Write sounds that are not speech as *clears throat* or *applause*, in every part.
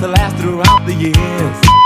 to last throughout the years.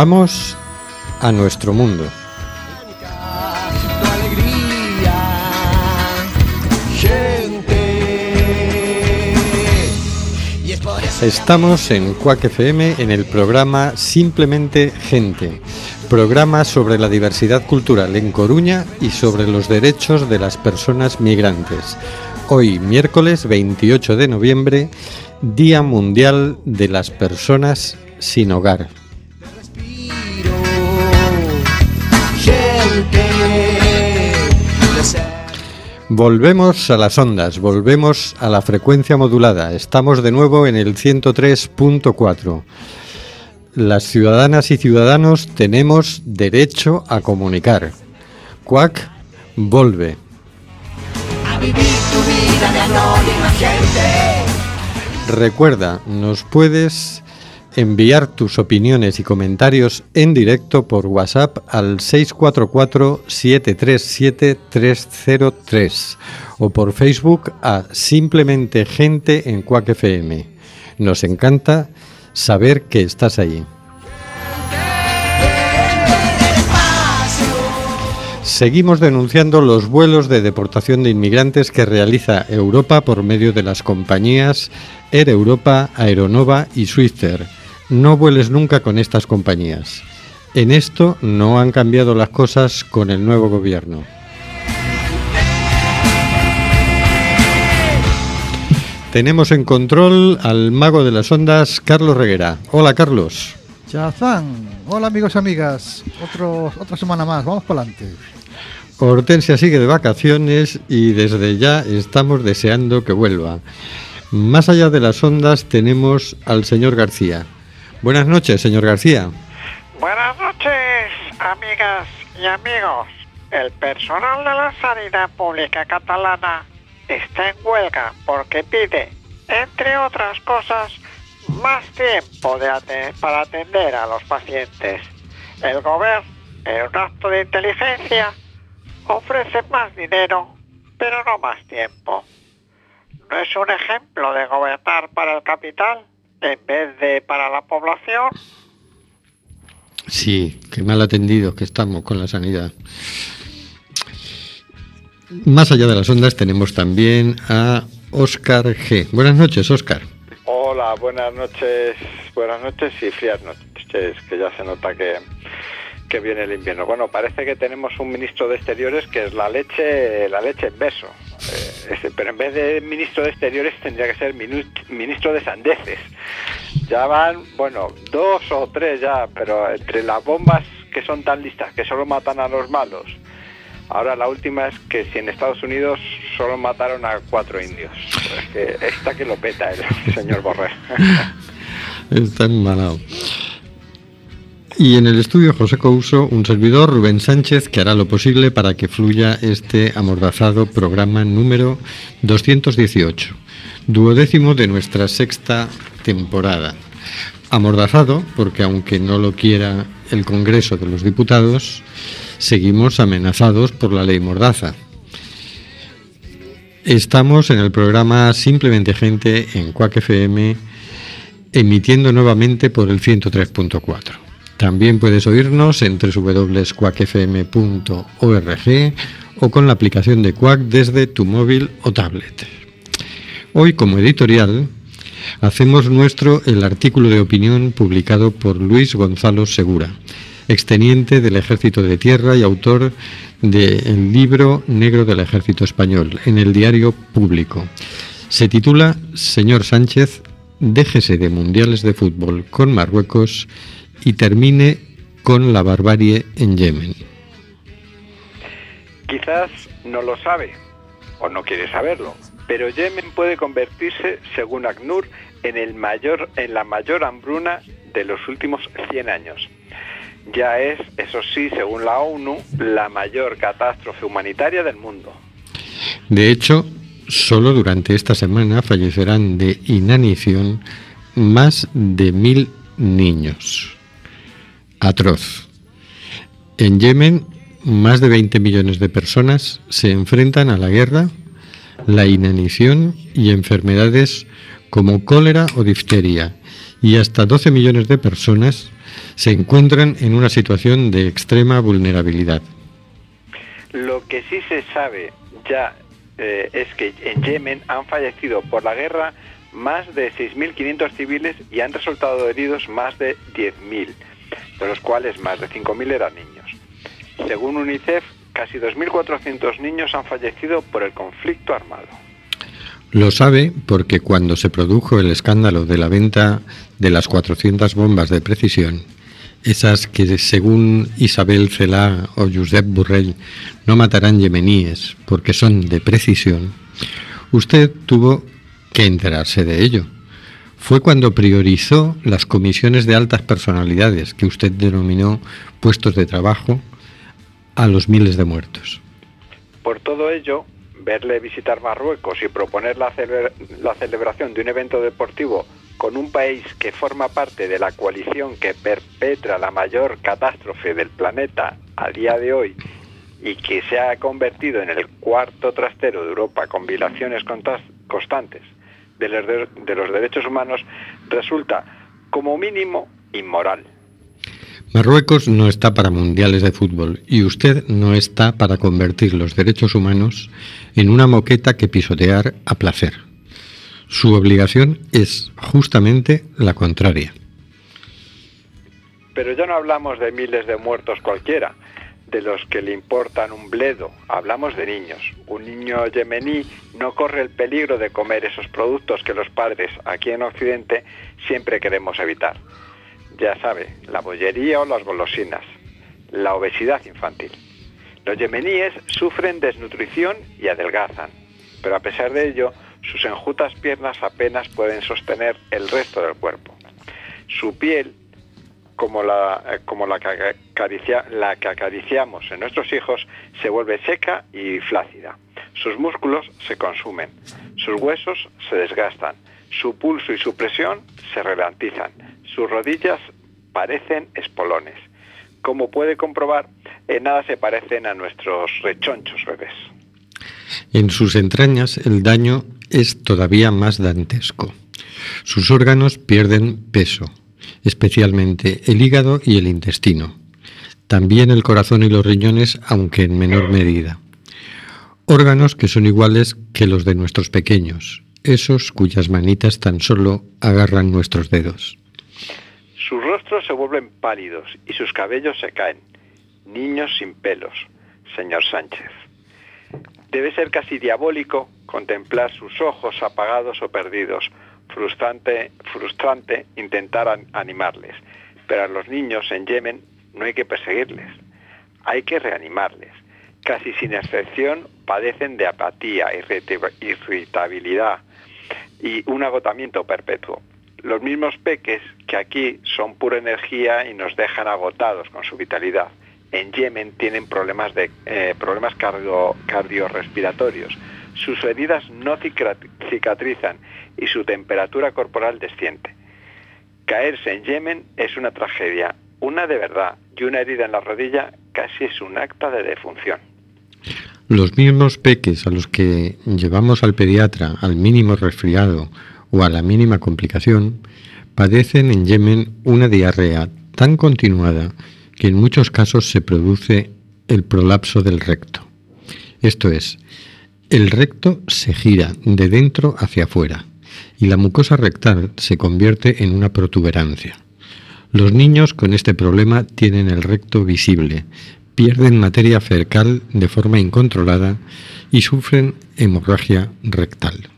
Vamos a nuestro mundo. Estamos en Quack FM en el programa Simplemente Gente, programa sobre la diversidad cultural en Coruña y sobre los derechos de las personas migrantes. Hoy, miércoles 28 de noviembre, Día Mundial de las Personas sin Hogar. Volvemos a las ondas, volvemos a la frecuencia modulada. Estamos de nuevo en el 103.4. Las ciudadanas y ciudadanos tenemos derecho a comunicar. Cuac, volve. a vivir tu vida de anónima gente. Recuerda, nos puedes enviar tus opiniones y comentarios en directo por WhatsApp al 644-737-303 o por Facebook a Simplemente Gente en Quack FM. Nos encanta saber que estás allí. Seguimos denunciando los vuelos de deportación de inmigrantes que realiza Europa por medio de las compañías Air Europa, Aeronova y Swifter. No vueles nunca con estas compañías. En esto no han cambiado las cosas con el nuevo gobierno. Tenemos en control al mago de las ondas, Carlos Reguera. Hola, Carlos. Chazán, hola amigos y amigas, Otro, otra semana más, vamos para adelante. Hortensia sigue de vacaciones y desde ya estamos deseando que vuelva. Más allá de las ondas tenemos al señor García. Buenas noches, señor García. Buenas noches, amigas y amigos. El personal de la sanidad pública catalana está en huelga porque pide, entre otras cosas, más tiempo para atender a los pacientes. El gobierno, en un acto de inteligencia, ofrece más dinero, pero no más tiempo. ¿No es un ejemplo de gobernar para el capital en vez de para la población? Sí, qué mal atendidos que estamos con la sanidad. Más allá de las ondas tenemos también a Óscar G. Buenas noches, Óscar. Hola, buenas noches, buenas noches y frías noches, que ya se nota que, que viene el invierno. Bueno, parece que tenemos un ministro de Exteriores que es la leche, la leche en beso. Eh, este, pero en vez de ministro de Exteriores tendría que ser ministro de sandeces. Ya van, bueno, dos o tres ya, pero entre las bombas que son tan listas, que solo matan a los malos. Ahora la última es que si en Estados Unidos solo mataron a cuatro indios. Es que esta que lo peta el *laughs* señor Borrell. *laughs* Está embalado. Y en el estudio José Couso, un servidor, Rubén Sánchez, que hará lo posible para que fluya este amordazado programa número 218, duodécimo de nuestra sexta temporada. Amordazado porque aunque no lo quiera el Congreso de los Diputados, seguimos amenazados por la ley Mordaza. Estamos en el programa Simplemente Gente en Quack FM, emitiendo nuevamente por el 103.4. También puedes oírnos en www.quackfm.org o con la aplicación de Quack desde tu móvil o tablet. Hoy, como editorial, hacemos nuestro el artículo de opinión publicado por Luis Gonzalo Segura, exteniente del Ejército de Tierra y autor del libro Negro del Ejército Español en el diario público. Se titula Señor Sánchez, déjese de mundiales de fútbol con Marruecos y termine con la barbarie en Yemen. Quizás no lo sabe o no quiere saberlo, pero Yemen puede convertirse, según ACNUR, en, el mayor, en la mayor hambruna de los últimos 100 años. Ya es, eso sí, según la ONU, la mayor catástrofe humanitaria del mundo. De hecho, solo durante esta semana fallecerán de inanición más de mil niños. Atroz. En Yemen, más de 20 millones de personas se enfrentan a la guerra, la inanición y enfermedades como cólera o difteria, y hasta 12 millones de personas se encuentran en una situación de extrema vulnerabilidad. Lo que sí se sabe ya eh, es que en Yemen han fallecido por la guerra más de 6.500 civiles y han resultado heridos más de 10.000, de los cuales más de 5.000 eran niños. Según UNICEF, casi 2.400 niños han fallecido por el conflicto armado. Lo sabe porque cuando se produjo el escándalo de la venta de las 400 bombas de precisión, esas que según Isabel Celá o Josep Burrell no matarán yemeníes porque son de precisión, usted tuvo que enterarse de ello. Fue cuando priorizó las comisiones de altas personalidades que usted denominó puestos de trabajo a los miles de muertos. Por todo ello, verle visitar Marruecos y proponer la, la celebración de un evento deportivo con un país que forma parte de la coalición que perpetra la mayor catástrofe del planeta a día de hoy y que se ha convertido en el cuarto trastero de Europa con violaciones constantes de los, de los derechos humanos, resulta como mínimo inmoral. Marruecos no está para mundiales de fútbol y usted no está para convertir los derechos humanos en una moqueta que pisotear a placer. Su obligación es justamente la contraria. Pero ya no hablamos de miles de muertos cualquiera, de los que le importan un bledo, hablamos de niños. Un niño yemení no corre el peligro de comer esos productos que los padres aquí en Occidente siempre queremos evitar. Ya sabe, la bollería o las golosinas, la obesidad infantil. Los yemeníes sufren desnutrición y adelgazan, pero a pesar de ello, sus enjutas piernas apenas pueden sostener el resto del cuerpo. Su piel, como la, eh, como la, que, acaricia, la que acariciamos en nuestros hijos, se vuelve seca y flácida. Sus músculos se consumen, sus huesos se desgastan, su pulso y su presión se ralentizan, sus rodillas parecen espolones. Como puede comprobar, en nada se parecen a nuestros rechonchos bebés. En sus entrañas el daño es todavía más dantesco. Sus órganos pierden peso, especialmente el hígado y el intestino. También el corazón y los riñones, aunque en menor medida. Órganos que son iguales que los de nuestros pequeños, esos cuyas manitas tan solo agarran nuestros dedos. Sus rostros se vuelven pálidos y sus cabellos se caen. Niños sin pelos, señor Sánchez. Debe ser casi diabólico contemplar sus ojos apagados o perdidos. Frustrante, frustrante intentar animarles. Pero a los niños en Yemen no hay que perseguirles, hay que reanimarles. Casi sin excepción padecen de apatía, irritabilidad y un agotamiento perpetuo. Los mismos peques que aquí son pura energía y nos dejan agotados con su vitalidad en Yemen tienen problemas, de, eh, problemas cardiorrespiratorios. Sus heridas no cicatrizan y su temperatura corporal desciende. Caerse en Yemen es una tragedia, una de verdad, y una herida en la rodilla casi es un acta de defunción. Los mismos peques a los que llevamos al pediatra al mínimo resfriado o a la mínima complicación padecen en Yemen una diarrea tan continuada que en muchos casos se produce el prolapso del recto. Esto es, el recto se gira de dentro hacia afuera y la mucosa rectal se convierte en una protuberancia. Los niños con este problema tienen el recto visible, pierden materia fecal de forma incontrolada y sufren hemorragia rectal.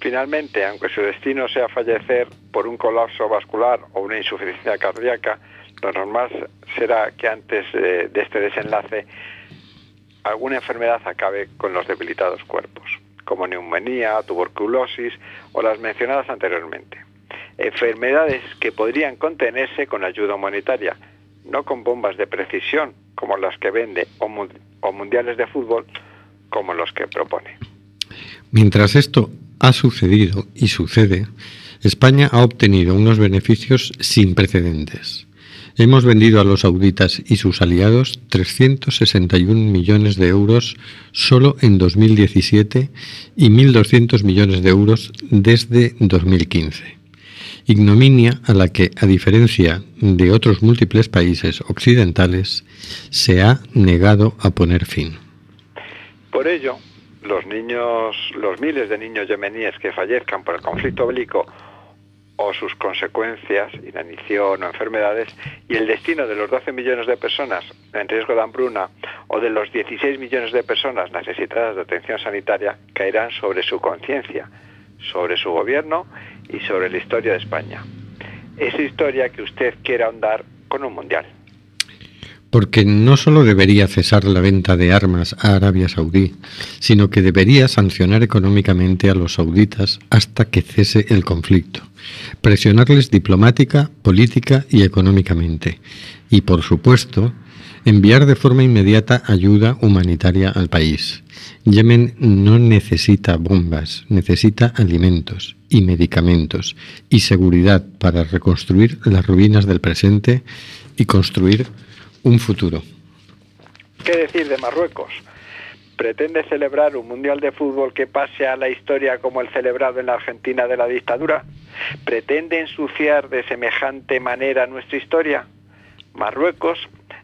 Finalmente, aunque su destino sea fallecer por un colapso vascular o una insuficiencia cardíaca, lo normal será que antes de, este desenlace alguna enfermedad acabe con los debilitados cuerpos, como neumonía, tuberculosis o las mencionadas anteriormente. Enfermedades que podrían contenerse con ayuda humanitaria, no con bombas de precisión como las que vende o, o mundiales de fútbol como los que propone. Mientras esto ha sucedido y sucede, España ha obtenido unos beneficios sin precedentes. Hemos vendido a los sauditas y sus aliados 361 millones de euros solo en 2017 y 1.200 millones de euros desde 2015. Ignominia a la que, a diferencia de otros múltiples países occidentales, se ha negado a poner fin. Por ello, los niños, los miles de niños yemeníes que fallezcan por el conflicto bélico o sus consecuencias, inanición o enfermedades, y el destino de los 12 millones de personas en riesgo de hambruna o de los 16 millones de personas necesitadas de atención sanitaria caerán sobre su conciencia, sobre su gobierno y sobre la historia de España. Esa historia que usted quiere ahondar con un mundial. Porque no solo debería cesar la venta de armas a Arabia Saudí, sino que debería sancionar económicamente a los sauditas hasta que cese el conflicto, presionarles diplomática, política y económicamente, y por supuesto, enviar de forma inmediata ayuda humanitaria al país. Yemen no necesita bombas, necesita alimentos y medicamentos y seguridad para reconstruir las ruinas del presente y construir un futuro. ¿Qué decir de Marruecos? ¿Pretende celebrar un Mundial de Fútbol que pase a la historia como el celebrado en la Argentina de la dictadura? ¿Pretende ensuciar de semejante manera nuestra historia? Marruecos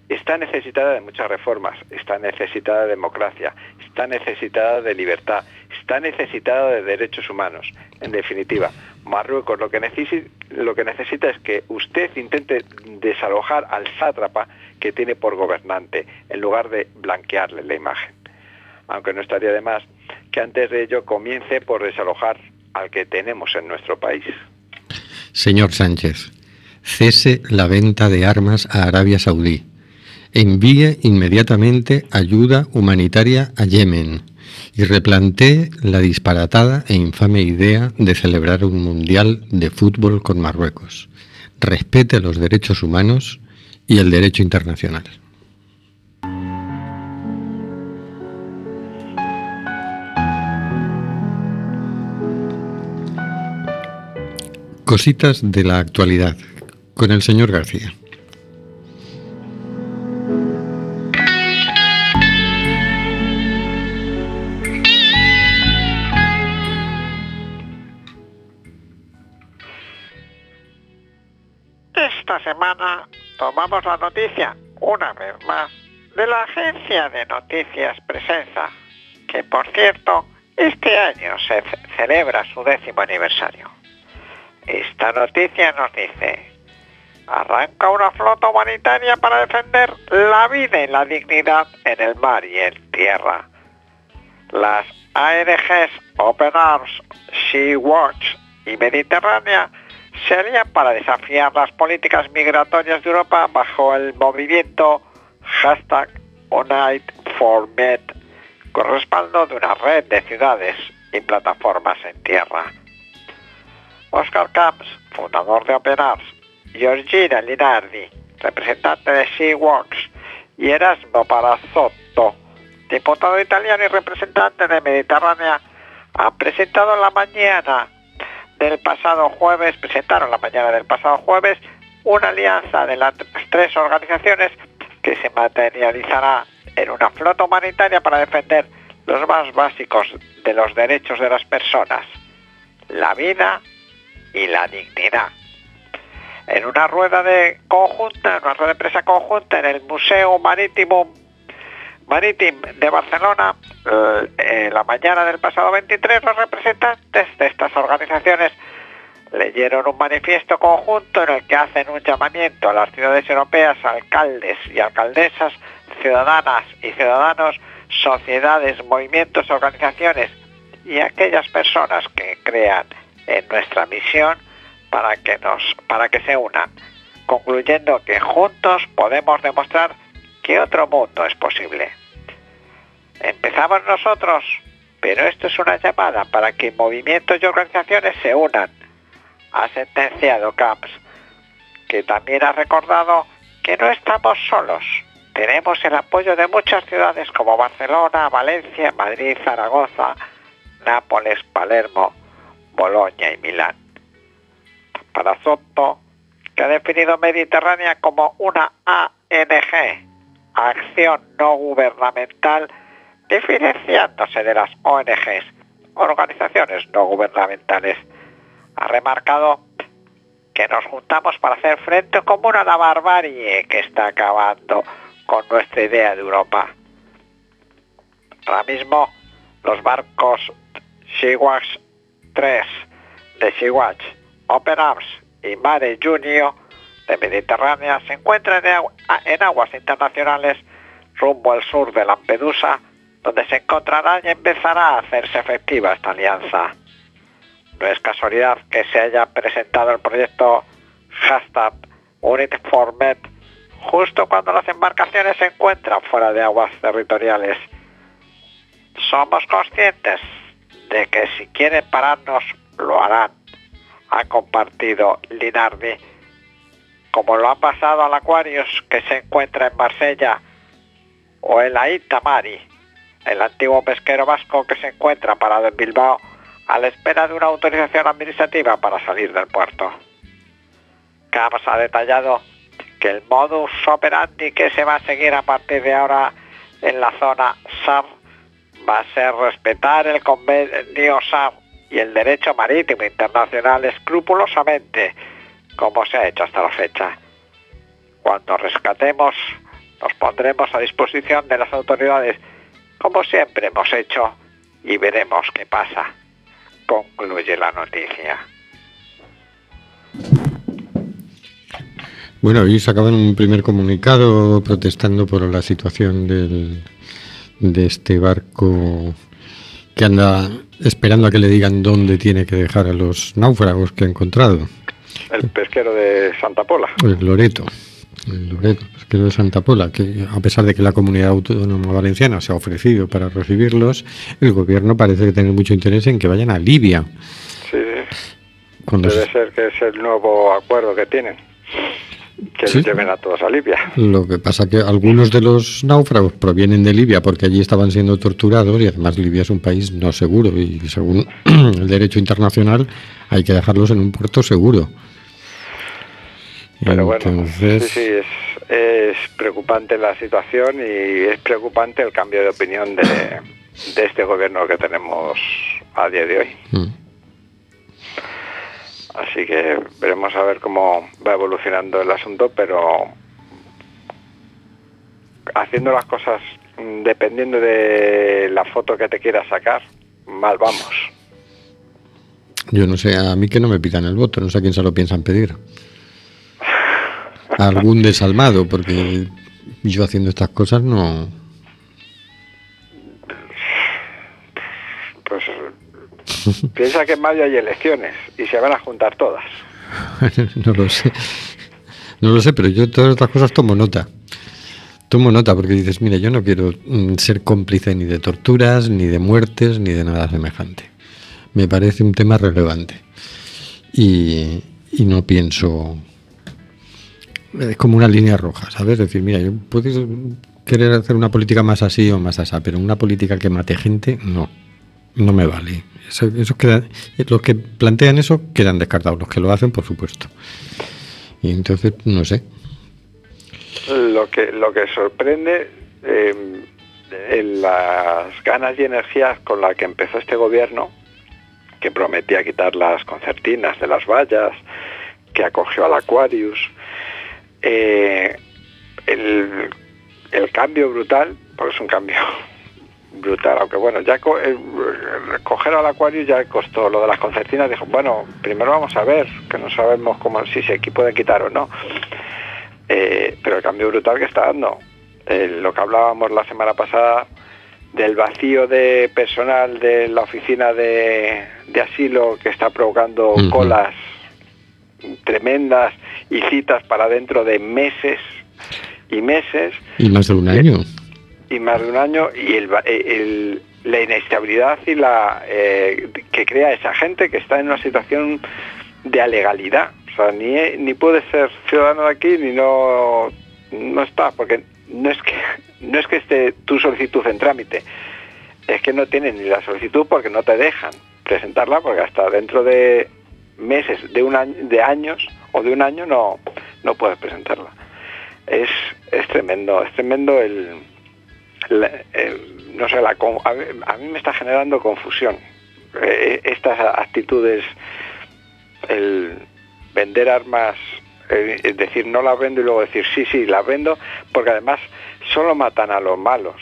está necesitada de muchas reformas, está necesitada de democracia, está necesitada de libertad, está necesitada de derechos humanos. En definitiva, Marruecos lo que, necesi lo que necesita es que usted intente desalojar al sátrapa que tiene por gobernante, en lugar de blanquearle la imagen. Aunque no estaría de más que antes de ello comience por desalojar al que tenemos en nuestro país. Señor Sánchez, cese la venta de armas a Arabia Saudí. Envíe inmediatamente ayuda humanitaria a Yemen y replantee la disparatada e infame idea de celebrar un mundial de fútbol con Marruecos. Respete los derechos humanos y el derecho internacional. Cositas de la actualidad con el señor García. Semana tomamos la noticia, una vez más, de la agencia de noticias Presenza, que por cierto, este año se ce- celebra su décimo aniversario. Esta noticia nos dice, arranca una flota humanitaria para defender la vida y la dignidad en el mar y en tierra. Las ARGs Open Arms, Sea Watch y Mediterránea se alían para desafiar las políticas migratorias de Europa bajo el movimiento hashtag Unite for Med, con respaldo de una red de ciudades y plataformas en tierra. Oscar Camps, fundador de Open Arms, Georgina Linardi, representante de Sea-Works, y Erasmo Parazzotto, diputado italiano y representante de Mediterránea, han presentado en la mañana del pasado jueves, presentaron la mañana del pasado jueves una alianza de las tres organizaciones que se materializará en una flota humanitaria para defender los más básicos de los derechos de las personas, la vida y la dignidad. En una rueda de conjunta, una rueda de prensa conjunta en el Museo Marítimo Marítim de Barcelona, eh, la mañana del pasado 23, los representantes de estas organizaciones leyeron un manifiesto conjunto en el que hacen un llamamiento a las ciudades europeas, alcaldes y alcaldesas, ciudadanas y ciudadanos, sociedades, movimientos, organizaciones y aquellas personas que crean en nuestra misión para que nos para que se unan, concluyendo que juntos podemos demostrar que otro mundo es posible. Empezamos nosotros, pero esto es una llamada para que movimientos y organizaciones se unan. Ha sentenciado Camps, que también ha recordado que no estamos solos. Tenemos el apoyo de muchas ciudades como Barcelona, Valencia, Madrid, Zaragoza, Nápoles, Palermo, Bolonia y Milán. Para Soto, que ha definido Mediterránea como una ANG, acción no gubernamental, diferenciándose de las ONGs, organizaciones no gubernamentales. Ha remarcado que nos juntamos para hacer frente común a la barbarie que está acabando con nuestra idea de Europa. Ahora mismo los barcos Sea-Watch 3 de Sea-Watch, Open Arms y Mare Junior de Mediterránea se encuentran en, agu- en aguas internacionales rumbo al sur de Lampedusa, donde se encontrará y empezará a hacerse efectiva esta alianza. No es casualidad que se haya presentado el proyecto hashtag Unit for Med justo cuando las embarcaciones se encuentran fuera de aguas territoriales. Somos conscientes de que si quieren pararnos, lo harán, ha compartido Linardi, como lo ha pasado al Aquarius que se encuentra en Marsella o el Aita Mari, el antiguo pesquero vasco que se encuentra parado en Bilbao a la espera de una autorización administrativa para salir del puerto. Camps ha detallado que el modus operandi que se va a seguir a partir de ahora en la zona SAR va a ser respetar el convenio SAR y el derecho marítimo internacional escrupulosamente, como se ha hecho hasta la fecha. Cuando rescatemos, nos pondremos a disposición de las autoridades, como siempre hemos hecho, y veremos qué pasa. Concluye la noticia. Bueno, hoy sacaban un primer comunicado protestando por la situación del, de este barco que anda esperando a que le digan dónde tiene que dejar a los náufragos que ha encontrado. El pesquero de Santa Pola. El Loreto. El Loreto, pesquero de Santa Pola, que a pesar de que la comunidad autónoma valenciana se ha ofrecido para recibirlos, el gobierno parece que tiene mucho interés en que vayan a Libia. Sí, Cuando debe se- ser que es el nuevo acuerdo que tienen. Que Sí. lleven a todos a Libia. Lo que pasa que algunos de los náufragos provienen de Libia porque allí estaban siendo torturados y además Libia es un país no seguro y según *clears throat* el derecho internacional hay que dejarlos en un puerto seguro. Pero bueno, Entonces, sí, sí, es, es preocupante la situación y es preocupante el cambio de opinión de, de este gobierno que tenemos a día de hoy. mm, Así que veremos a ver cómo va evolucionando el asunto, pero haciendo las cosas mm, dependiendo de la foto que te quieras sacar, mal vamos. yo no sé, a mí que no me pidan el voto, no sé a quién se lo piensan pedir. Algún desalmado, porque yo haciendo estas cosas no... Pues piensa que en mayo hay elecciones y se van a juntar todas. *laughs* no lo sé. No lo sé, pero yo todas estas cosas tomo nota. Tomo nota porque dices, mira, yo no quiero mm, ser cómplice ni de torturas, ni de muertes, ni de nada semejante. Me parece un tema relevante. Y, y no pienso... Es como una línea roja, ¿sabes? Es decir, mira, yo puedes querer hacer una política más así o más así, pero una política que mate gente, no. No me vale. Eso, eso queda, los que plantean eso quedan descartados. Los que lo hacen, por supuesto. Y entonces, no sé. Lo que, lo que sorprende eh, en las ganas y energías con las que empezó este gobierno, que prometía quitar las concertinas de las vallas, que acogió al Aquarius, eh, el, el cambio brutal, porque es un cambio *laughs* brutal, aunque bueno, ya co- el- el coger al acuario ya costó lo de las concertinas, dijo, bueno, primero vamos a ver, que no sabemos cómo, si se aquí puede quitar o no. Eh, pero el cambio brutal que está dando. Eh, lo que hablábamos la semana pasada del vacío de personal de la oficina de, de asilo que está provocando colas tremendas y citas para dentro de meses y meses Y más de un año. y más de un año y el, eh, el- la inestabilidad y la eh, que crea esa gente que está en una situación de alegalidad. O sea, ni, ni puede ser ciudadano de aquí ni no, no está, porque no es que no es que esté tu solicitud en trámite, es que no tienen ni la solicitud porque no te dejan presentarla porque hasta dentro de meses, de un año, de años o de un año no, no puedes presentarla. Es, es tremendo, es tremendo el, no sé, la, a, mí, a mí me está generando confusión. Eh, estas actitudes, el vender armas, eh, es decir, no las vendo y luego decir, sí, sí, las vendo, porque además solo matan a los malos.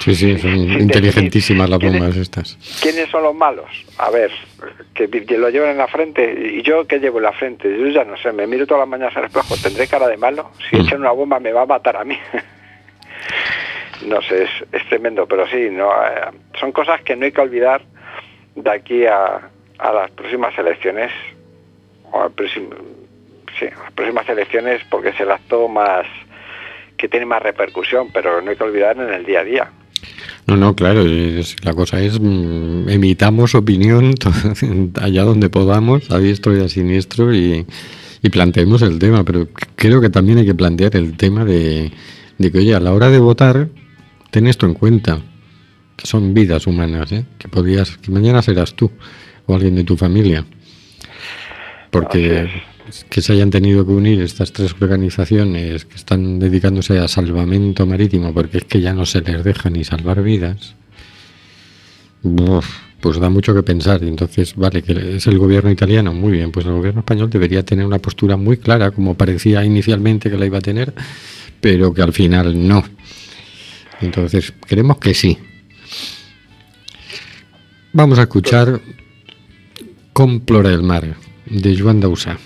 Sí, sí, son *laughs* inteligentísimas las bombas estas. ¿Quiénes son los malos? A ver, que lo llevan en la frente. ¿Y yo qué llevo en la frente? Yo ya no sé, me miro todas las mañanas al espejo, ¿tendré cara de malo? Si Mm. echan una bomba me va a matar a mí. *laughs* no sé, es, es tremendo, pero sí, no eh, son cosas que no hay que olvidar de aquí a, a las próximas elecciones, o al próximo- sí, las próximas elecciones porque es el acto más que tiene más repercusión, pero no hay que olvidar en el día a día. No, no, claro, es- la cosa es mm, emitamos opinión *laughs* allá donde podamos, a diestro y a siniestro, y, y planteemos el tema, pero creo que también hay que plantear el tema de, de que, oye, a la hora de votar, ten esto en cuenta, que son vidas humanas, ¿eh? que podías, que mañana serás tú o alguien de tu familia. Porque que se hayan tenido que unir estas tres organizaciones que están dedicándose a salvamento marítimo, porque es que ya no se les deja ni salvar vidas, pues da mucho que pensar. Y entonces, vale, que es el gobierno italiano, muy bien, pues el gobierno español debería tener una postura muy clara, como parecía inicialmente que la iba a tener, pero que al final no. Entonces, creemos que sí. Vamos a escuchar Complora el mar, de Joan Dausà.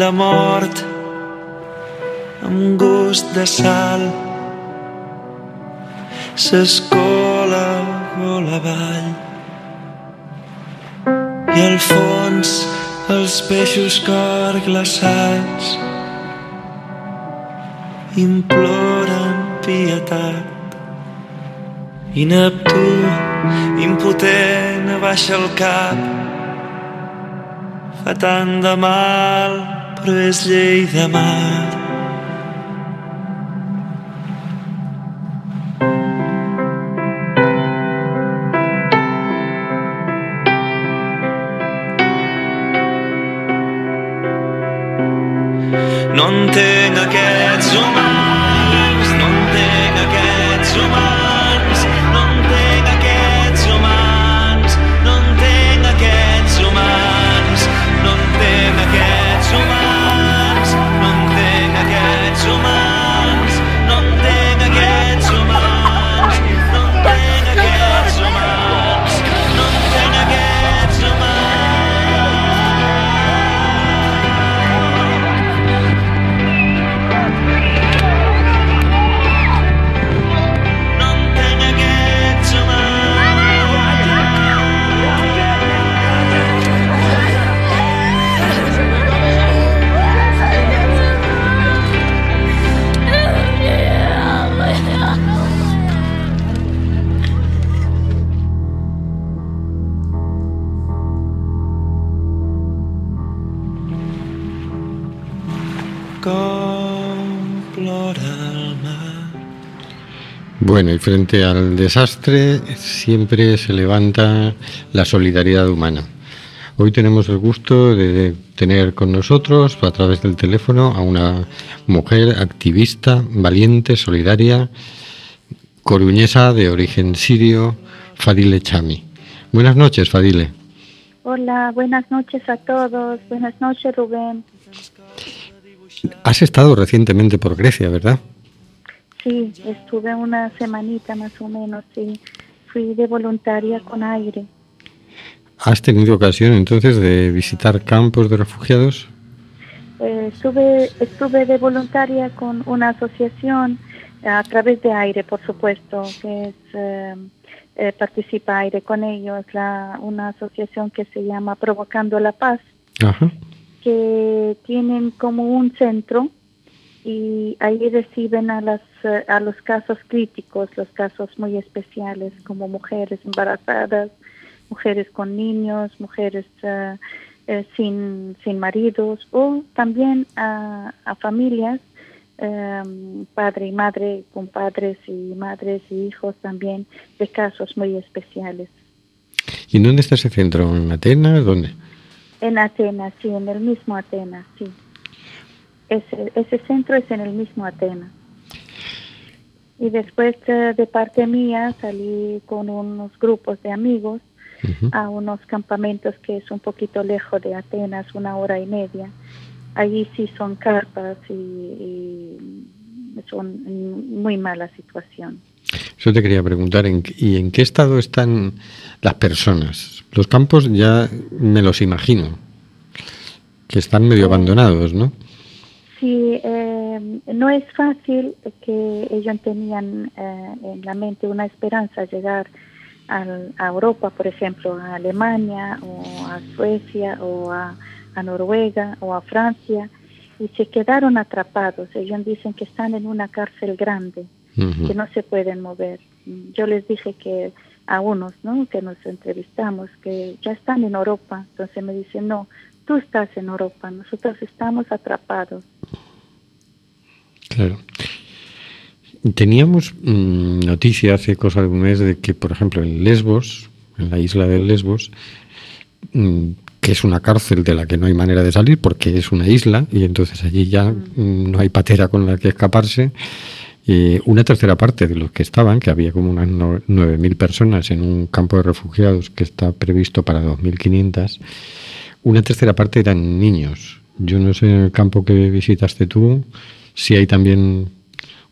La mort amb gust de sal s'escola gol avall i al fons els peixos cor glaçats imploren pietat i Neptú, impotent, abaixa el cap. Fa tant de mal, és llei de mar. Frente al desastre siempre se levanta la solidaridad humana. Hoy tenemos el gusto de tener con nosotros, a través del teléfono, a una mujer activista, valiente, solidaria, coruñesa de origen sirio, Fadile Chami. Buenas noches, Fadile. Hola, buenas noches a todos. Buenas noches, Rubén. Has estado recientemente por Grecia, ¿verdad? Sí, estuve una semanita más o menos, sí. Fui de voluntaria con aire. ¿Has tenido ocasión entonces de visitar campos de refugiados? Eh, estuve, estuve de voluntaria con una asociación a través de aire, por supuesto, que es eh, eh, Participa Aire con ellos, la, una asociación que se llama Provocando la Paz, Ajá. que tienen como un centro y ahí reciben a, las, eh, a los casos críticos, los casos muy especiales, como mujeres embarazadas, mujeres con niños, mujeres eh, eh, sin, sin maridos, o también a, a familias, eh, padre y madre, con padres y madres y hijos también, de casos muy especiales. ¿Y dónde está ese centro? ¿En Atenas? ¿Dónde? En Atenas, sí, en el mismo Atenas, sí. Ese, ese centro es en el mismo Atenas. Y después eh, de parte mía salí con unos grupos de amigos a unos campamentos que es un poquito lejos de Atenas, una hora y media. Allí sí son carpas y, y son muy mala situación. Eso te quería preguntar, ¿en, ¿y en qué estado están las personas? Los campos ya me los imagino, que están medio abandonados, ¿no? Sí, eh, no es fácil que ellos tenían eh, en la mente una esperanza llegar al- a Europa, por ejemplo, a Alemania o a Suecia o a, a Noruega o a Francia y se quedaron atrapados. Ellos dicen que están en una cárcel grande, que no se pueden mover. Yo les dije que a unos, ¿no? Que nos entrevistamos, que ya están en Europa. Entonces me dicen, no, tú estás en Europa, nosotros estamos atrapados. Claro. Teníamos mm, noticia hace cosa de un mes de que, por ejemplo, en Lesbos, en la isla de Lesbos, mm, que es una cárcel de la que no hay manera de salir porque es una isla y entonces allí ya mm, no hay patera con la que escaparse. eh, una tercera parte de los que estaban, que había como unas no- 9.000 personas en un campo de refugiados que está previsto para 2.500, una tercera parte eran niños. Yo no sé en el campo que visitaste tú si hay también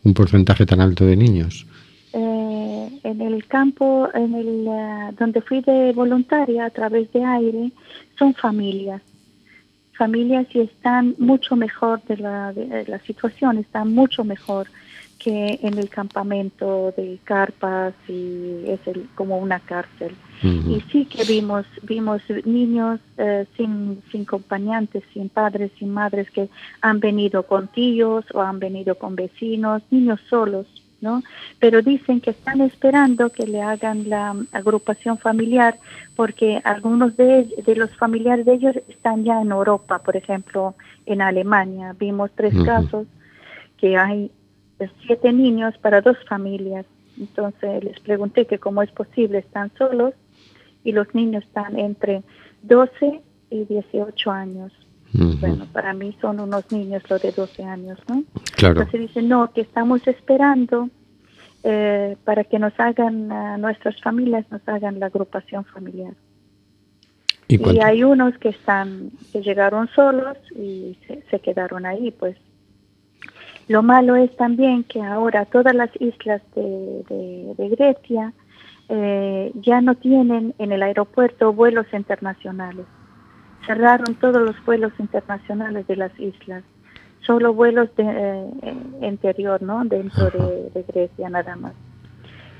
un porcentaje tan alto de niños. Eh, en el campo en el, eh, donde fui de voluntaria a través de aire son familias familias y están mucho mejor de la, de la situación están mucho mejor que en el campamento de carpas y es el- como una cárcel. Y sí que vimos vimos niños eh, sin sin acompañantes sin padres sin madres que han venido con tíos o han venido con vecinos niños solos no pero dicen que están esperando que le hagan la agrupación familiar porque algunos de, de los familiares de ellos están ya en Europa por ejemplo en Alemania. Vimos tres casos que hay siete niños para dos familias entonces les pregunté que cómo es posible están solos y los niños están entre 12 y 18 años. Bueno, para mí son unos niños los de 12 años, ¿no? Claro. Entonces dicen, no, que estamos esperando eh, para que nos hagan, nuestras familias nos hagan la agrupación familiar. ¿Y hay unos que están, que llegaron solos y se, se quedaron ahí, pues. Lo malo es también que ahora todas las islas de, Grecia eh, ya no tienen en el aeropuerto vuelos internacionales. Cerraron todos los vuelos internacionales de las islas. Solo vuelos de, eh, interior, ¿no? Dentro de, Grecia nada más.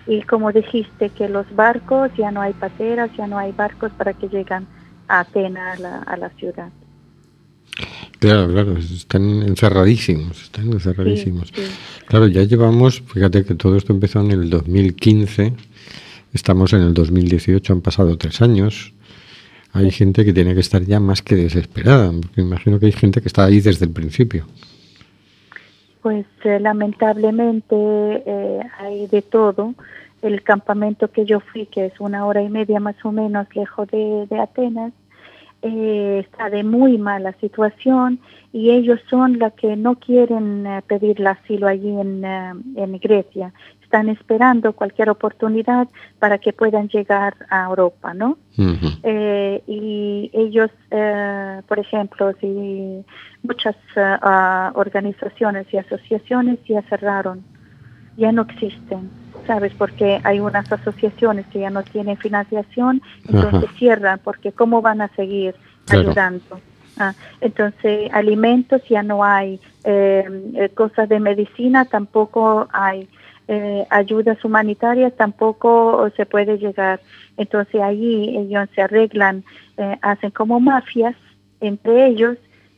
Y como dijiste, que los barcos, ya no hay pateras, ya no hay barcos para que lleguen a Atenas, a la ciudad. Claro, claro, están encerradísimos, están encerradísimos. Sí, sí. Claro, ya llevamos, fíjate que todo esto empezó en el 2015, estamos en el 2018, han pasado tres años. Hay gente que tiene que estar ya más que desesperada, porque imagino que hay gente que está ahí desde el principio. Pues eh, lamentablemente eh, hay de todo. El campamento que yo fui, que es una hora y media más o menos lejos de, de Atenas, eh, está de muy mala situación y ellos son los que no quieren eh, pedir el asilo allí en, eh, en Grecia. Están esperando cualquier oportunidad para que puedan llegar a Europa, ¿no? Eh, y ellos, por ejemplo, si muchas ah, organizaciones y asociaciones ya cerraron, ya no existen, ¿sabes? Porque hay unas asociaciones que ya no tienen financiación, entonces Ajá. cierran, porque ¿cómo van a seguir Claro. ayudando? Ah, entonces, alimentos ya no hay, eh, eh, cosas de medicina tampoco hay, eh, ayudas humanitarias tampoco se puede llegar. Entonces, allí ellos se arreglan, eh, hacen como mafias entre ellos,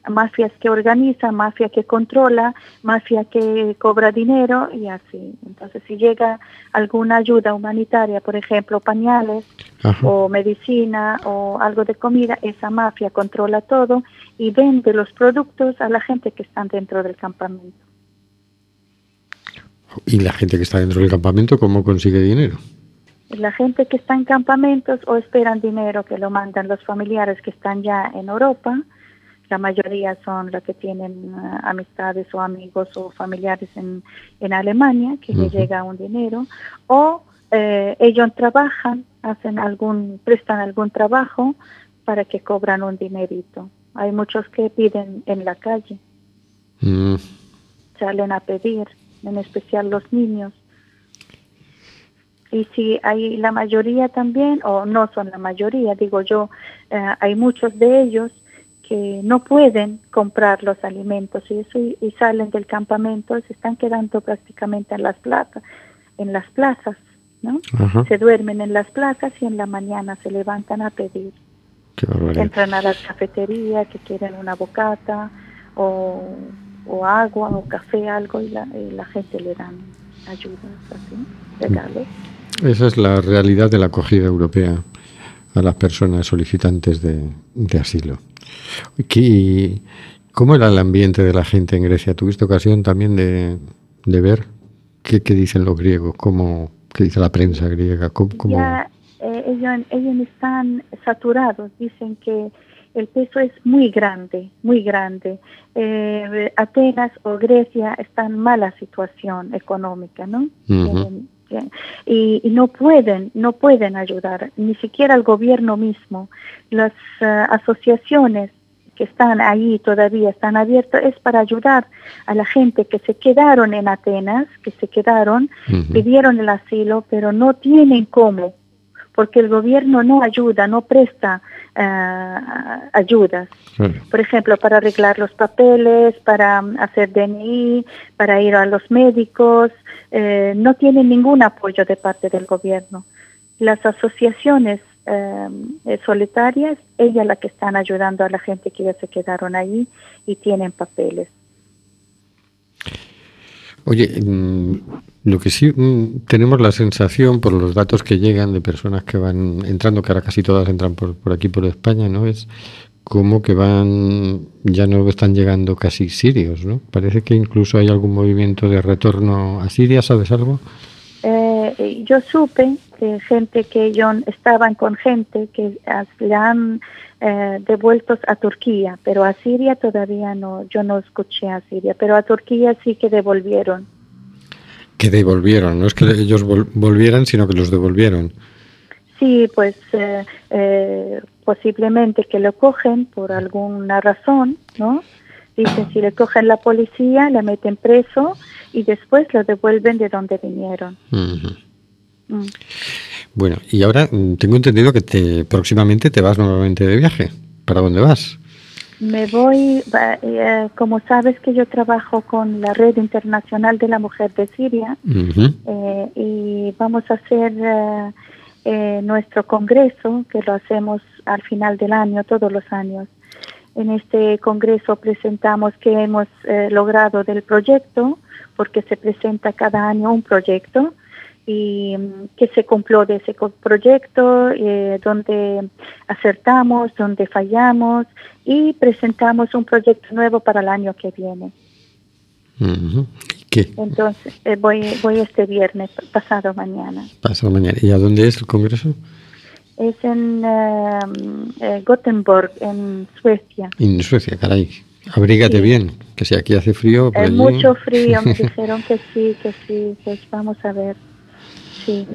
mafias que organizan, mafia que controla, mafia que cobra dinero y así. Entonces, si llega alguna ayuda humanitaria, por ejemplo, pañales, Ajá. o medicina o algo de comida, esa mafia controla todo y vende los productos a la gente que están dentro del campamento. ¿Y la gente que está dentro del campamento cómo consigue dinero? La gente que está en campamentos o esperan dinero que lo mandan los familiares que están ya en Europa, la mayoría son los que tienen eh, amistades o amigos o familiares en, en Alemania, que les Ujú. llega un dinero, o eh, ellos trabajan, hacen algún, prestan algún trabajo para que cobran un dinerito. Hay muchos que piden en la calle, Mm, salen a pedir, en especial los niños. Y si hay la mayoría también, o no son la mayoría, digo yo, eh, hay muchos de ellos que no pueden comprar los alimentos y, eso, y, salen del campamento, se están quedando prácticamente en las plazas, en las plazas, ¿no? Ajá. Se duermen en las plazas y en la mañana se levantan a pedir. Qué. Entran a las cafeterías que quieren una bocata o, o agua o café, algo, y la, y la gente le dan ayudas así, regalos. Esa es la realidad de la acogida europea a las personas solicitantes de, de asilo. ¿Qué- ¿Cómo era el ambiente de la gente en Grecia? ¿Tuviste ocasión también de, de ver qué, qué dicen los griegos? ¿Cómo, ¿Qué dice la prensa griega? ¿Cómo, cómo- Ya eh, ellos, ellos están saturados, dicen que el peso es muy grande, muy grande. Eh, Atenas o Grecia están en mala situación económica, ¿no? Y, y no pueden, no pueden ayudar, ni siquiera el gobierno mismo. Las eh, asociaciones que están ahí todavía están abiertas es para ayudar a la gente que se quedaron en Atenas, que se quedaron, pidieron el asilo, pero no tienen cómo, porque el gobierno no ayuda, no presta eh, ayudas. Por ejemplo, para arreglar los papeles, para hacer DNI, para ir a los médicos, eh, no tienen ningún apoyo de parte del gobierno. Las asociaciones eh, solitarias, ellas las que están ayudando a la gente que ya se quedaron ahí y tienen papeles. Oye, mm, lo que sí mm, tenemos la sensación por los datos que llegan de personas que van entrando, que ahora casi todas entran por, por aquí, por España, ¿no? Es como que van, ya no están llegando casi sirios, ¿no? Parece que incluso hay algún movimiento de retorno a Siria, ¿sabes algo? Eh, yo supe que gente que ellos estaban con gente que le han eh, devueltos a Turquía, pero a Siria todavía no, yo no escuché a Siria, pero a Turquía sí que devolvieron. Que devolvieron, no es que ellos vol- volvieran, sino que los devolvieron. Sí, pues eh, eh, posiblemente que lo cogen por alguna razón, ¿no? Dicen, si le cogen la policía, le meten preso y después lo devuelven de donde vinieron. Mm. Bueno, y ahora mm, tengo entendido que te, próximamente te vas nuevamente de viaje. ¿Para dónde vas? Me voy, va- eh, como sabes que yo trabajo con la Red Internacional de la Mujer de Siria eh, y vamos a hacer eh, eh, nuestro congreso, que lo hacemos al final del año, todos los años. En este congreso presentamos que hemos eh, logrado del proyecto, porque se presenta cada año un proyecto y que se cumplió de ese proyecto, eh, donde acertamos, donde fallamos y presentamos un proyecto nuevo para el año que viene. Ujú. ¿Y qué? Entonces, eh, voy, voy este viernes, pasado mañana. Pasado mañana. ¿Y a dónde es el congreso? Es en eh, Gothenburg, en Suecia. En Suecia, caray. Abrígate Sí. bien, que si aquí hace frío, Eh, allí- mucho frío, me *laughs* dijeron que sí, que sí, pues vamos a ver. Sí.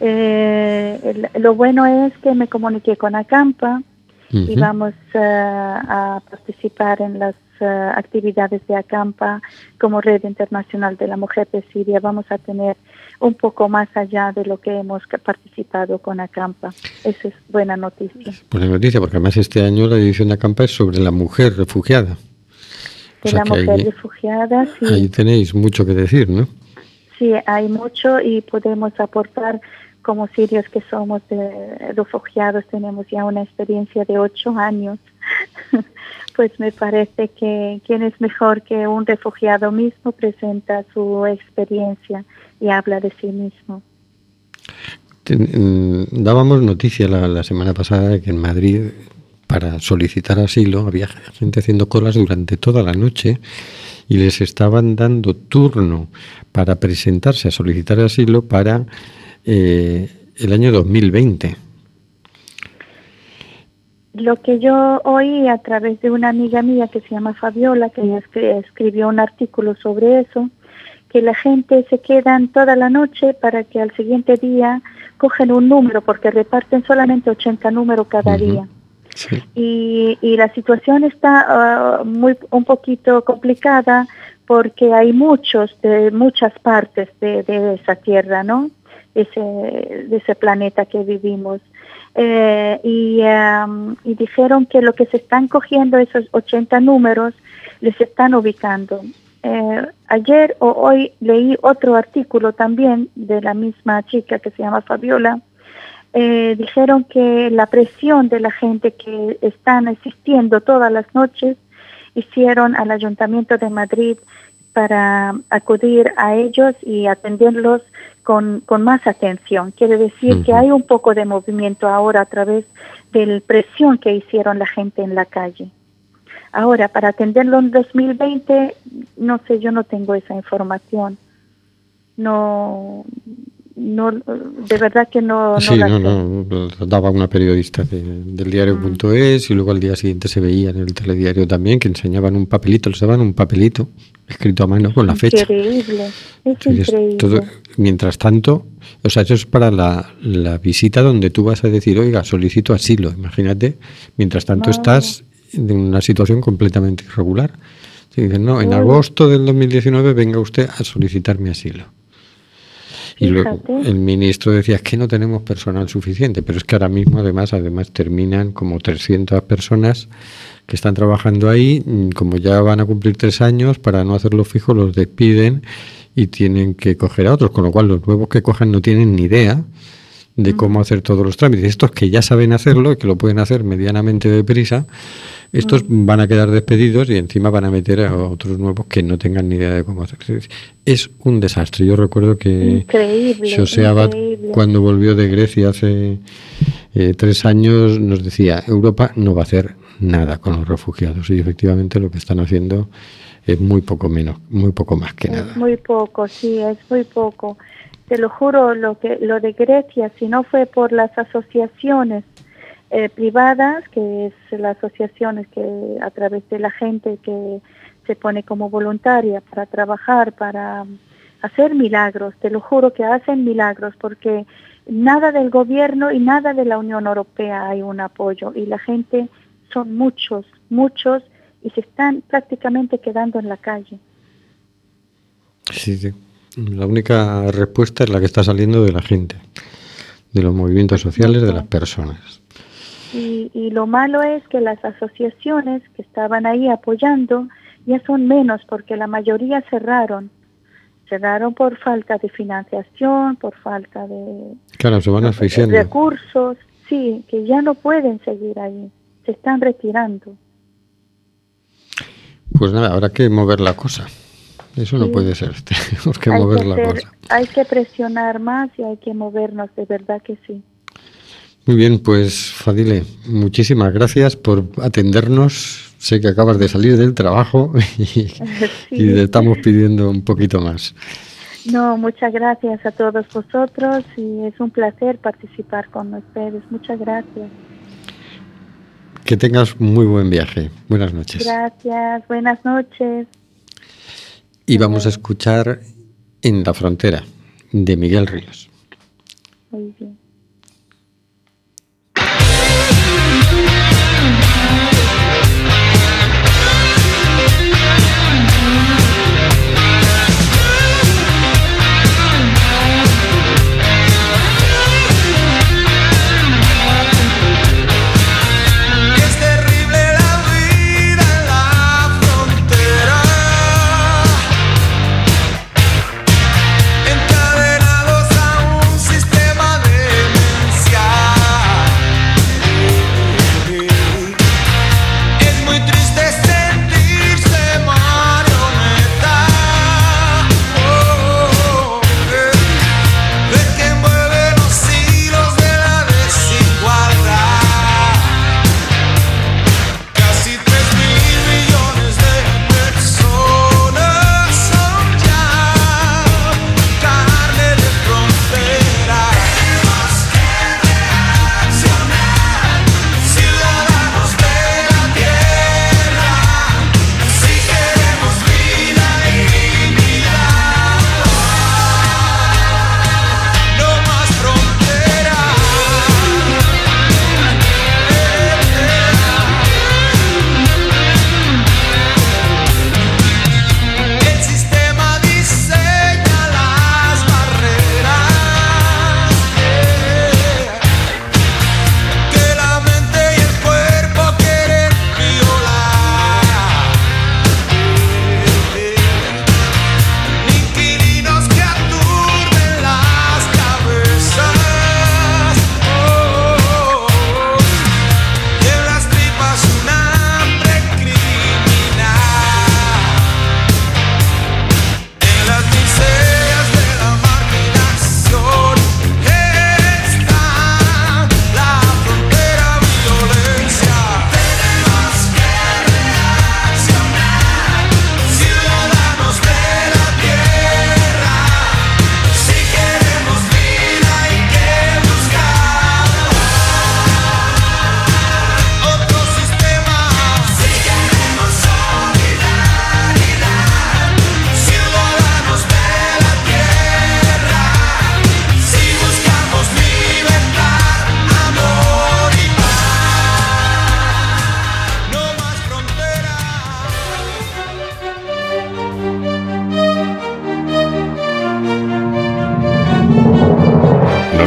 Eh, lo bueno es que me comuniqué con Acampa y vamos eh, a participar en las eh, actividades de Acampa como Red Internacional de la Mujer de Siria. Vamos a tener un poco más allá de lo que hemos participado con Acampa. Esa es buena noticia. Buena noticia, porque además este año la edición de Acampa es sobre la mujer refugiada. O De sea la mujer ahí, refugiada, sí. ahí tenéis mucho que decir, ¿no? Sí, hay mucho y podemos aportar como sirios que somos de refugiados, tenemos ya una experiencia de ocho años. *laughs* pues me parece que quién es mejor que un refugiado mismo presenta su experiencia y habla de sí mismo. Mm, dábamos noticia la, la semana pasada de que en Madrid, para solicitar asilo, había gente haciendo colas durante toda la noche y les estaban dando turno para presentarse a solicitar asilo para eh, el año 2020. Lo que yo oí a través de una amiga mía que se llama Fabiola, que escribió un artículo sobre eso, que la gente se quedan toda la noche para que al siguiente día cogen un número, porque reparten solamente 80 números cada día. Sí. Y, y la situación está ah, muy un poquito complicada porque hay muchos de muchas partes de, esa tierra, ¿no? Ese, de ese planeta que vivimos. Eh, y, dijeron que lo que se están cogiendo esos 80 números les están ubicando. Eh, ayer o hoy leí otro artículo también de la misma chica que se llama Fabiola, eh, dijeron que la presión de la gente que están asistiendo todas las noches hicieron al Ayuntamiento de Madrid para acudir a ellos y atenderlos con, con más atención. Quiere decir que hay un poco de movimiento ahora a través de la presión que hicieron la gente en la calle. Ahora, para atenderlo en 2020, no sé, yo no tengo esa información. No, no, de verdad que no, no Sí, no, no, daba una periodista de- del diario.es y luego al día siguiente se veía en el telediario también que enseñaban un papelito, les daban un papelito escrito a mano con la fecha. Increíble, es Sí, es increíble. todo- mientras tanto, o sea, eso es para la, la visita donde tú vas a decir, oiga, solicito asilo. Imagínate, mientras tanto estás en una situación completamente irregular. Sí, dicen, no, en agosto del 2019 venga usted a solicitar mi asilo. Y luego el ministro decía, es que no tenemos personal suficiente, pero es que ahora mismo además, además terminan como 300 personas que están trabajando ahí, mm, como ya van a cumplir tres años, para no hacerlo fijo los despiden y tienen que coger a otros, con lo cual los nuevos que cojan no tienen ni idea de cómo hacer todos los trámites. Estos que ya saben hacerlo y que lo pueden hacer medianamente deprisa, estos van a quedar despedidos y encima van a meter a otros nuevos que no tengan ni idea de cómo hacer. Es un desastre. Yo recuerdo que Increíble, José Abad, increíble. cuando volvió de Grecia hace eh, tres años, nos decía, Europa no va a hacer nada con los refugiados. Y efectivamente lo que están haciendo es muy poco menos, muy poco más que nada. Muy poco, sí, es muy poco. Te lo juro, lo que lo de Grecia, si no fue por las asociaciones eh, privadas, que es las asociaciones que a través de la gente que se pone como voluntaria para trabajar, para hacer milagros, te lo juro que hacen milagros, porque nada del gobierno y nada de la Unión Europea hay un apoyo y la gente son muchos, muchos y se están prácticamente quedando en la calle. Sí, sí. La única respuesta es la que está saliendo de la gente, de los movimientos sociales, de las personas. Y, y lo malo es que las asociaciones que estaban ahí apoyando ya son menos porque la mayoría cerraron. Cerraron por falta de financiación, por falta de, Claro, se van de recursos, sí, que ya no pueden seguir ahí, se están retirando. Pues nada, habrá que mover la cosa. Eso no Sí. puede ser. *laughs* Tenemos que hay, mover que la hacer- cosa. hay que presionar más y hay que movernos, de verdad que sí. Muy bien, pues Fadile, muchísimas gracias por atendernos sé que acabas de salir del trabajo *laughs* y, *laughs* y te estamos pidiendo un poquito más. No, muchas gracias a todos vosotros y es un placer participar con ustedes. Muchas gracias. Que tengas muy buen viaje. Buenas noches. Gracias, buenas noches. Y vamos a escuchar En la frontera de Miguel Ríos. Muy bien.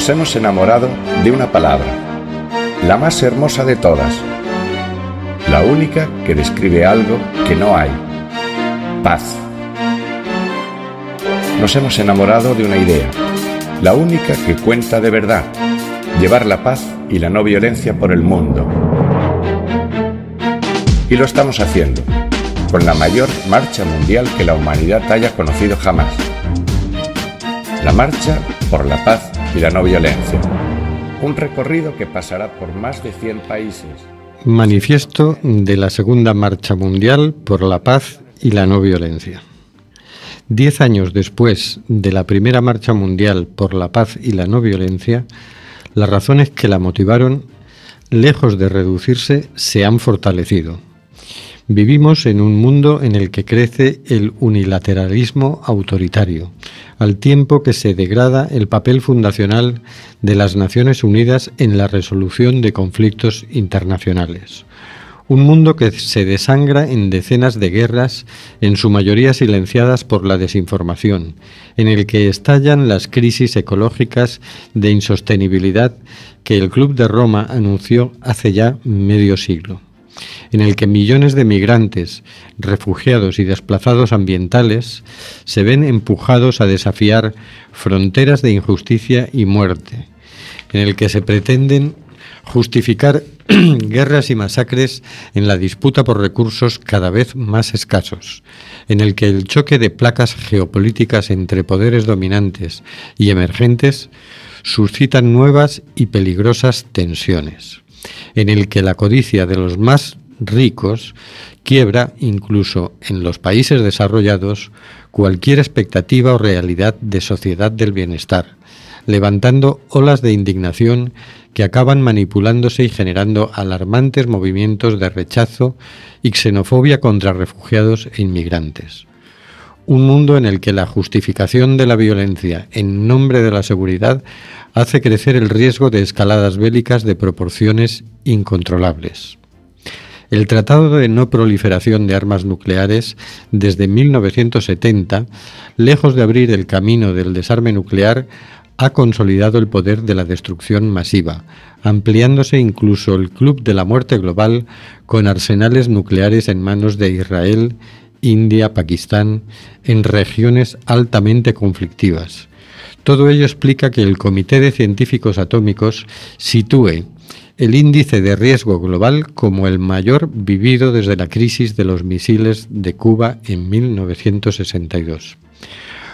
Hemos enamorado de una palabra, la más hermosa de todas, la única que describe algo que no hay, paz. Nos hemos enamorado de una idea, la única que cuenta de verdad, llevar la paz y la no violencia por el mundo. Y lo estamos haciendo, con la mayor marcha mundial que la humanidad haya conocido jamás. La marcha por la paz y la no violencia. Un recorrido que pasará por más de 100 países. Manifiesto de la Segunda Marcha Mundial por la Paz y la No Violencia. Diez años después de la primera Marcha Mundial por la Paz y la No Violencia, las razones que la motivaron, lejos de reducirse, se han fortalecido. Vivimos en un mundo en el que crece el unilateralismo autoritario, al tiempo que se degrada el papel fundacional de las Naciones Unidas en la resolución de conflictos internacionales. Un mundo que se desangra en decenas de guerras, en su mayoría silenciadas por la desinformación, en el que estallan las crisis ecológicas de insostenibilidad que el Club de Roma anunció hace ya medio siglo en el que millones de migrantes, refugiados y desplazados ambientales se ven empujados a desafiar fronteras de injusticia y muerte, en el que se pretenden justificar *clears throat* guerras y masacres en la disputa por recursos cada vez más escasos, en el que el choque de placas geopolíticas entre poderes dominantes y emergentes suscitan nuevas y peligrosas tensiones, en el que la codicia de los más ricos, quiebra incluso en los países desarrollados cualquier expectativa o realidad de sociedad del bienestar, levantando olas de indignación que acaban manipulándose y generando alarmantes movimientos de rechazo y xenofobia contra refugiados e inmigrantes. Un mundo en el que la justificación de la violencia en nombre de la seguridad hace crecer el riesgo de escaladas bélicas de proporciones incontrolables. El Tratado de No Proliferación de Armas Nucleares desde 1970, lejos de abrir el camino del desarme nuclear, ha consolidado el poder de la destrucción masiva, ampliándose incluso el Club de la Muerte Global con arsenales nucleares en manos de Israel, India, Pakistán, en regiones altamente conflictivas. Todo ello explica que el Comité de Científicos Atómicos sitúe el índice de riesgo global como el mayor vivido desde la crisis de los misiles de Cuba en 1962.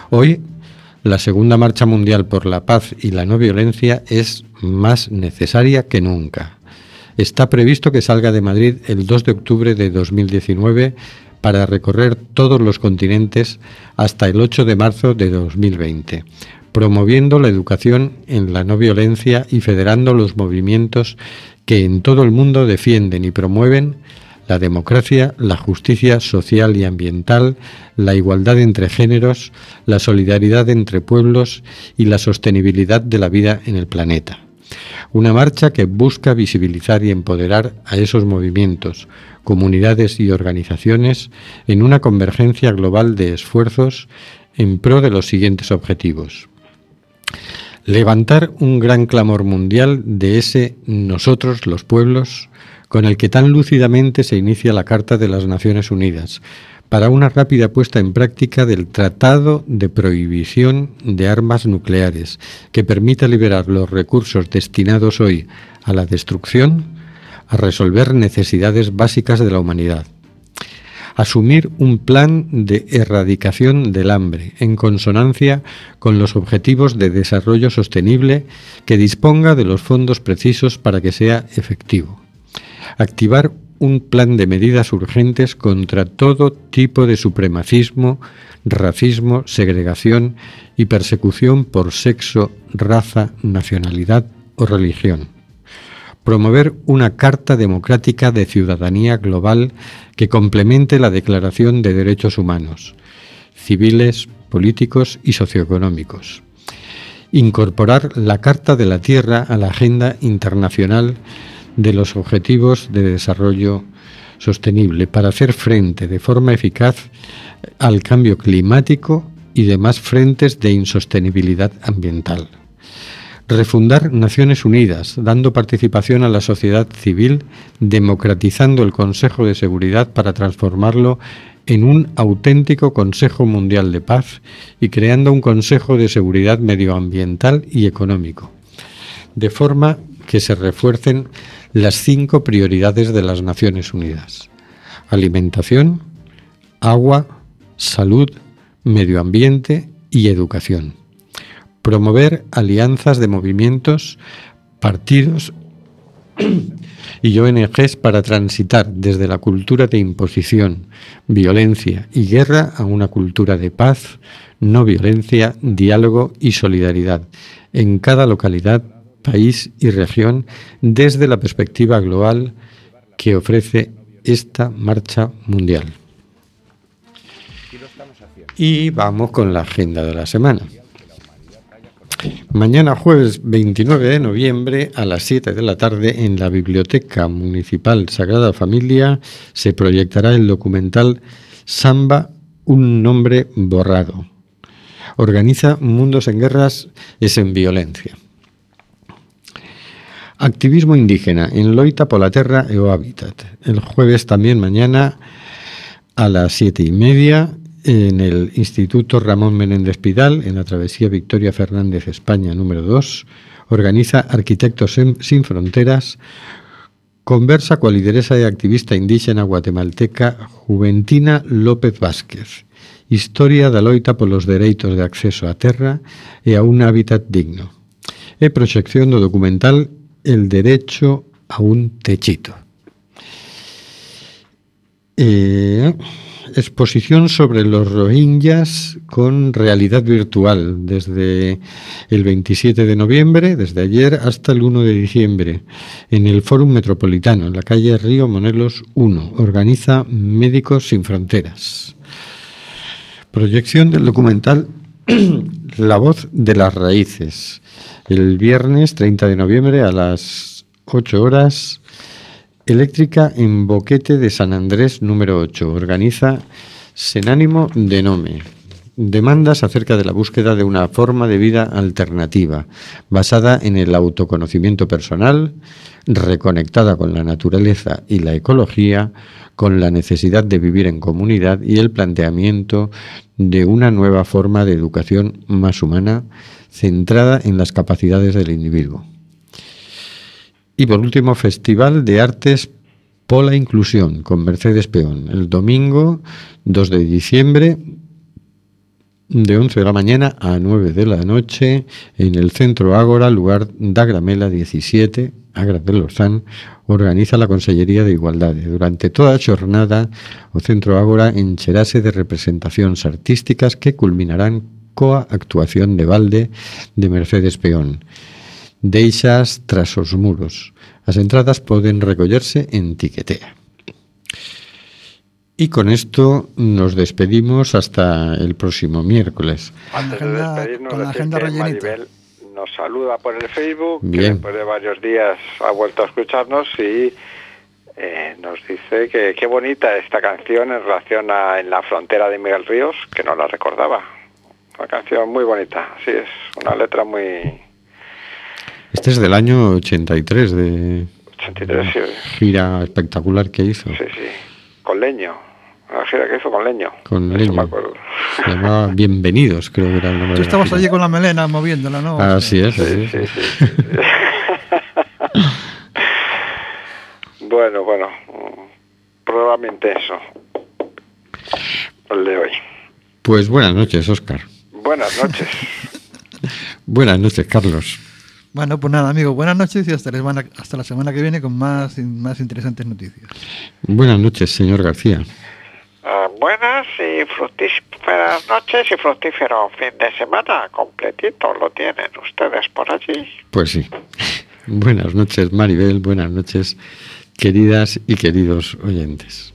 Hoy, la Segunda Marcha Mundial por la Paz y la No Violencia es más necesaria que nunca. Está previsto que salga de Madrid el 2 de octubre de 2019 para recorrer todos los continentes hasta el 8 de marzo de 2020, promoviendo la educación en la no violencia y federando los movimientos que en todo el mundo defienden y promueven la democracia, la justicia social y ambiental, la igualdad entre géneros, la solidaridad entre pueblos y la sostenibilidad de la vida en el planeta. Una marcha que busca visibilizar y empoderar a esos movimientos, comunidades y organizaciones en una convergencia global de esfuerzos en pro de los siguientes objetivos. Levantar un gran clamor mundial de ese nosotros los pueblos con el que tan lúcidamente se inicia la Carta de las Naciones Unidas, para una rápida puesta en práctica del Tratado de Prohibición de Armas Nucleares, que permita liberar los recursos destinados hoy a la destrucción a resolver necesidades básicas de la humanidad. Asumir un plan de erradicación del hambre en consonancia con los objetivos de desarrollo sostenible que disponga de los fondos precisos para que sea efectivo. Activar un plan de medidas urgentes contra todo tipo de supremacismo, racismo, segregación y persecución por sexo, raza, nacionalidad o religión promover una Carta Democrática de Ciudadanía Global que complemente la Declaración de Derechos Humanos, civiles, políticos y socioeconómicos. Incorporar la Carta de la Tierra a la Agenda Internacional de los Objetivos de Desarrollo Sostenible para hacer frente de forma eficaz al cambio climático y demás frentes de insostenibilidad ambiental refundar Naciones Unidas, dando participación a la sociedad civil, democratizando el Consejo de Seguridad para transformarlo en un auténtico Consejo Mundial de Paz y creando un Consejo de Seguridad Medioambiental y Económico, de forma que se refuercen las cinco prioridades de las Naciones Unidas. Alimentación, agua, salud, medio ambiente y educación promover alianzas de movimientos, partidos y ONGs para transitar desde la cultura de imposición, violencia y guerra a una cultura de paz, no violencia, diálogo y solidaridad en cada localidad, país y región desde la perspectiva global que ofrece esta marcha mundial. Y vamos con la agenda de la semana. Mañana jueves 29 de noviembre a las 7 de la tarde en la Biblioteca Municipal Sagrada Familia se proyectará el documental Samba, un nombre borrado. Organiza Mundos en Guerras es en Violencia. Activismo indígena en Loita Polaterra e o Hábitat. El jueves también mañana a las siete y media en el Instituto Ramón Menéndez Pidal, en la Travesía Victoria Fernández, España, número 2, organiza Arquitectos Sin Fronteras, conversa con la lideresa y activista indígena guatemalteca Juventina López Vázquez, historia da loita polos dereitos de acceso á terra e a un hábitat digno, e proxección do documental El derecho a un techito. Eh, exposición sobre los Rohingyas con realidad virtual desde el 27 de noviembre, desde ayer hasta el 1 de diciembre, en el Fórum Metropolitano, en la calle Río Monelos 1. Organiza Médicos Sin Fronteras. Proyección del documental *clears throat* La voz de las raíces. El viernes 30 de noviembre a las 8 horas Eléctrica en Boquete de San Andrés número 8. Organiza Senánimo de Nome. Demandas acerca de la búsqueda de una forma de vida alternativa, basada en el autoconocimiento personal, reconectada con la naturaleza y la ecología, con la necesidad de vivir en comunidad y el planteamiento de una nueva forma de educación más humana, centrada en las capacidades del individuo. Y por último, Festival de Artes Pola Inclusión con Mercedes Peón, el domingo 2 de diciembre de 11 de la mañana a 9 de la noche en el Centro Ágora, lugar da Gramela 17, Agra de Lozán, organiza la Consellería de Igualdad. Durante toda a xornada, o Centro Ágora encherase de representacións artísticas que culminarán coa actuación de balde de Mercedes Peón. Deixas tras os muros. As entradas poden recollerse en Tiquetea. Y con esto nos despedimos hasta el próximo miércoles. Antes de despedirnos, con la agenda que. Maribel nos saluda por el Facebook, que Bien. después de varios días ha vuelto a escucharnos y eh, nos dice que qué bonita esta canción en relación a En la frontera de Miguel Ríos, que no la recordaba. Una canción muy bonita, sí, es una letra muy... Este es del año 83, de 83, sí, gira espectacular que hizo. sí, sí, con leño, la gira que hizo con leño. Con Eso leño. me acuerdo. Se llamaba Bienvenidos, creo que era el nombre Tú estabas allí con la melena moviéndola, ¿no? Así es, Sí, así sí, es. sí, sí, sí. *laughs* bueno, bueno, probablemente eso. El de hoy. Pues buenas noches, Óscar. Buenas noches. *laughs* Buenas noches, Carlos. Bueno, pues nada, amigos, buenas noches y hasta la semana, hasta la semana que viene con más, más interesantes noticias. Buenas noches, señor García. Ah, buenas y fructíferas noches y fructífero fin de semana completito lo tienen ustedes por allí. Pues sí. *laughs* Buenas noches, Maribel. Buenas noches, queridas y queridos oyentes.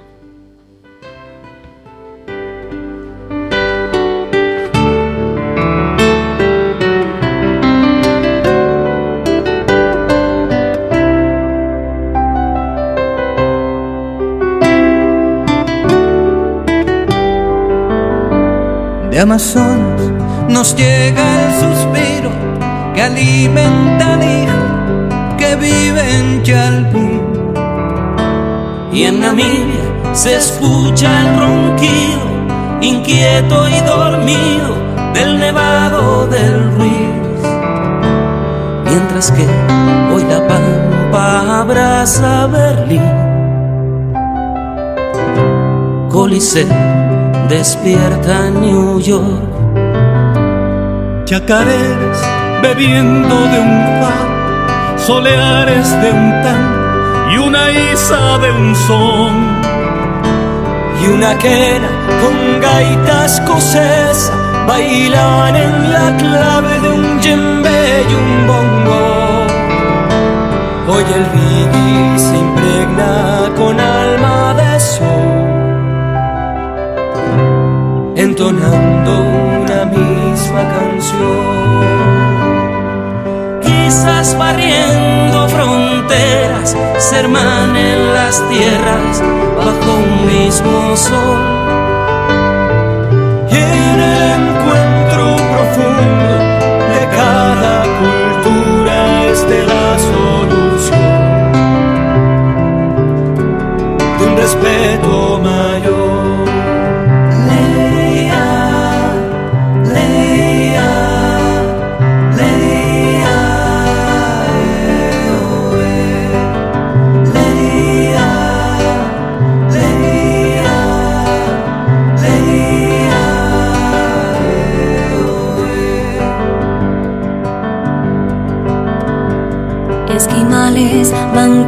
Alimenta al hijo que vive en Chalpín. Y en Namibia se escucha el ronquido inquieto y dormido del nevado del Ruiz. Mientras que hoy la pampa abraza Berlín. Coliseo despierta New York. Chacareras bebiendo de un far, soleares de un tan y una isa de un son. y una quena con gaita escocesa bailan en la clave de un djembe y un bongo. Hoy el reggae se impregna con alma de sol, entonando una misma canción. Quizás barriendo fronteras, se hermanen las tierras bajo un mismo sol.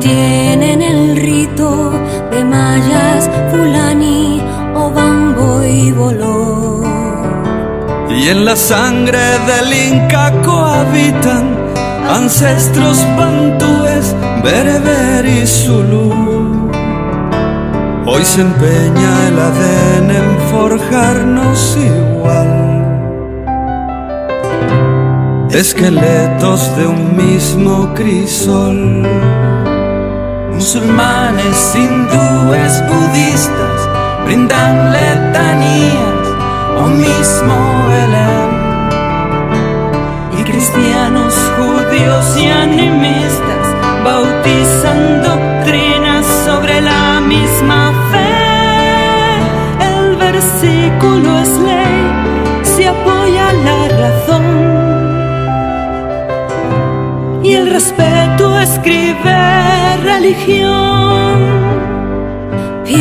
Mantienen el rito de mayas, fulani, obambo y boló. Y en la sangre del Inca cohabitan ancestros bantúes, bereber y zulú. Hoy se empeña el ADN en forjarnos igual. Esqueletos de un mismo crisol. Musulmanes, hindúes, budistas brindan letanías o mismo Belén. Y cristianos, judíos y animistas bautizan doctrinas sobre la misma fe. El versículo es ley, se apoya la razón. Y el respeto escribe religión.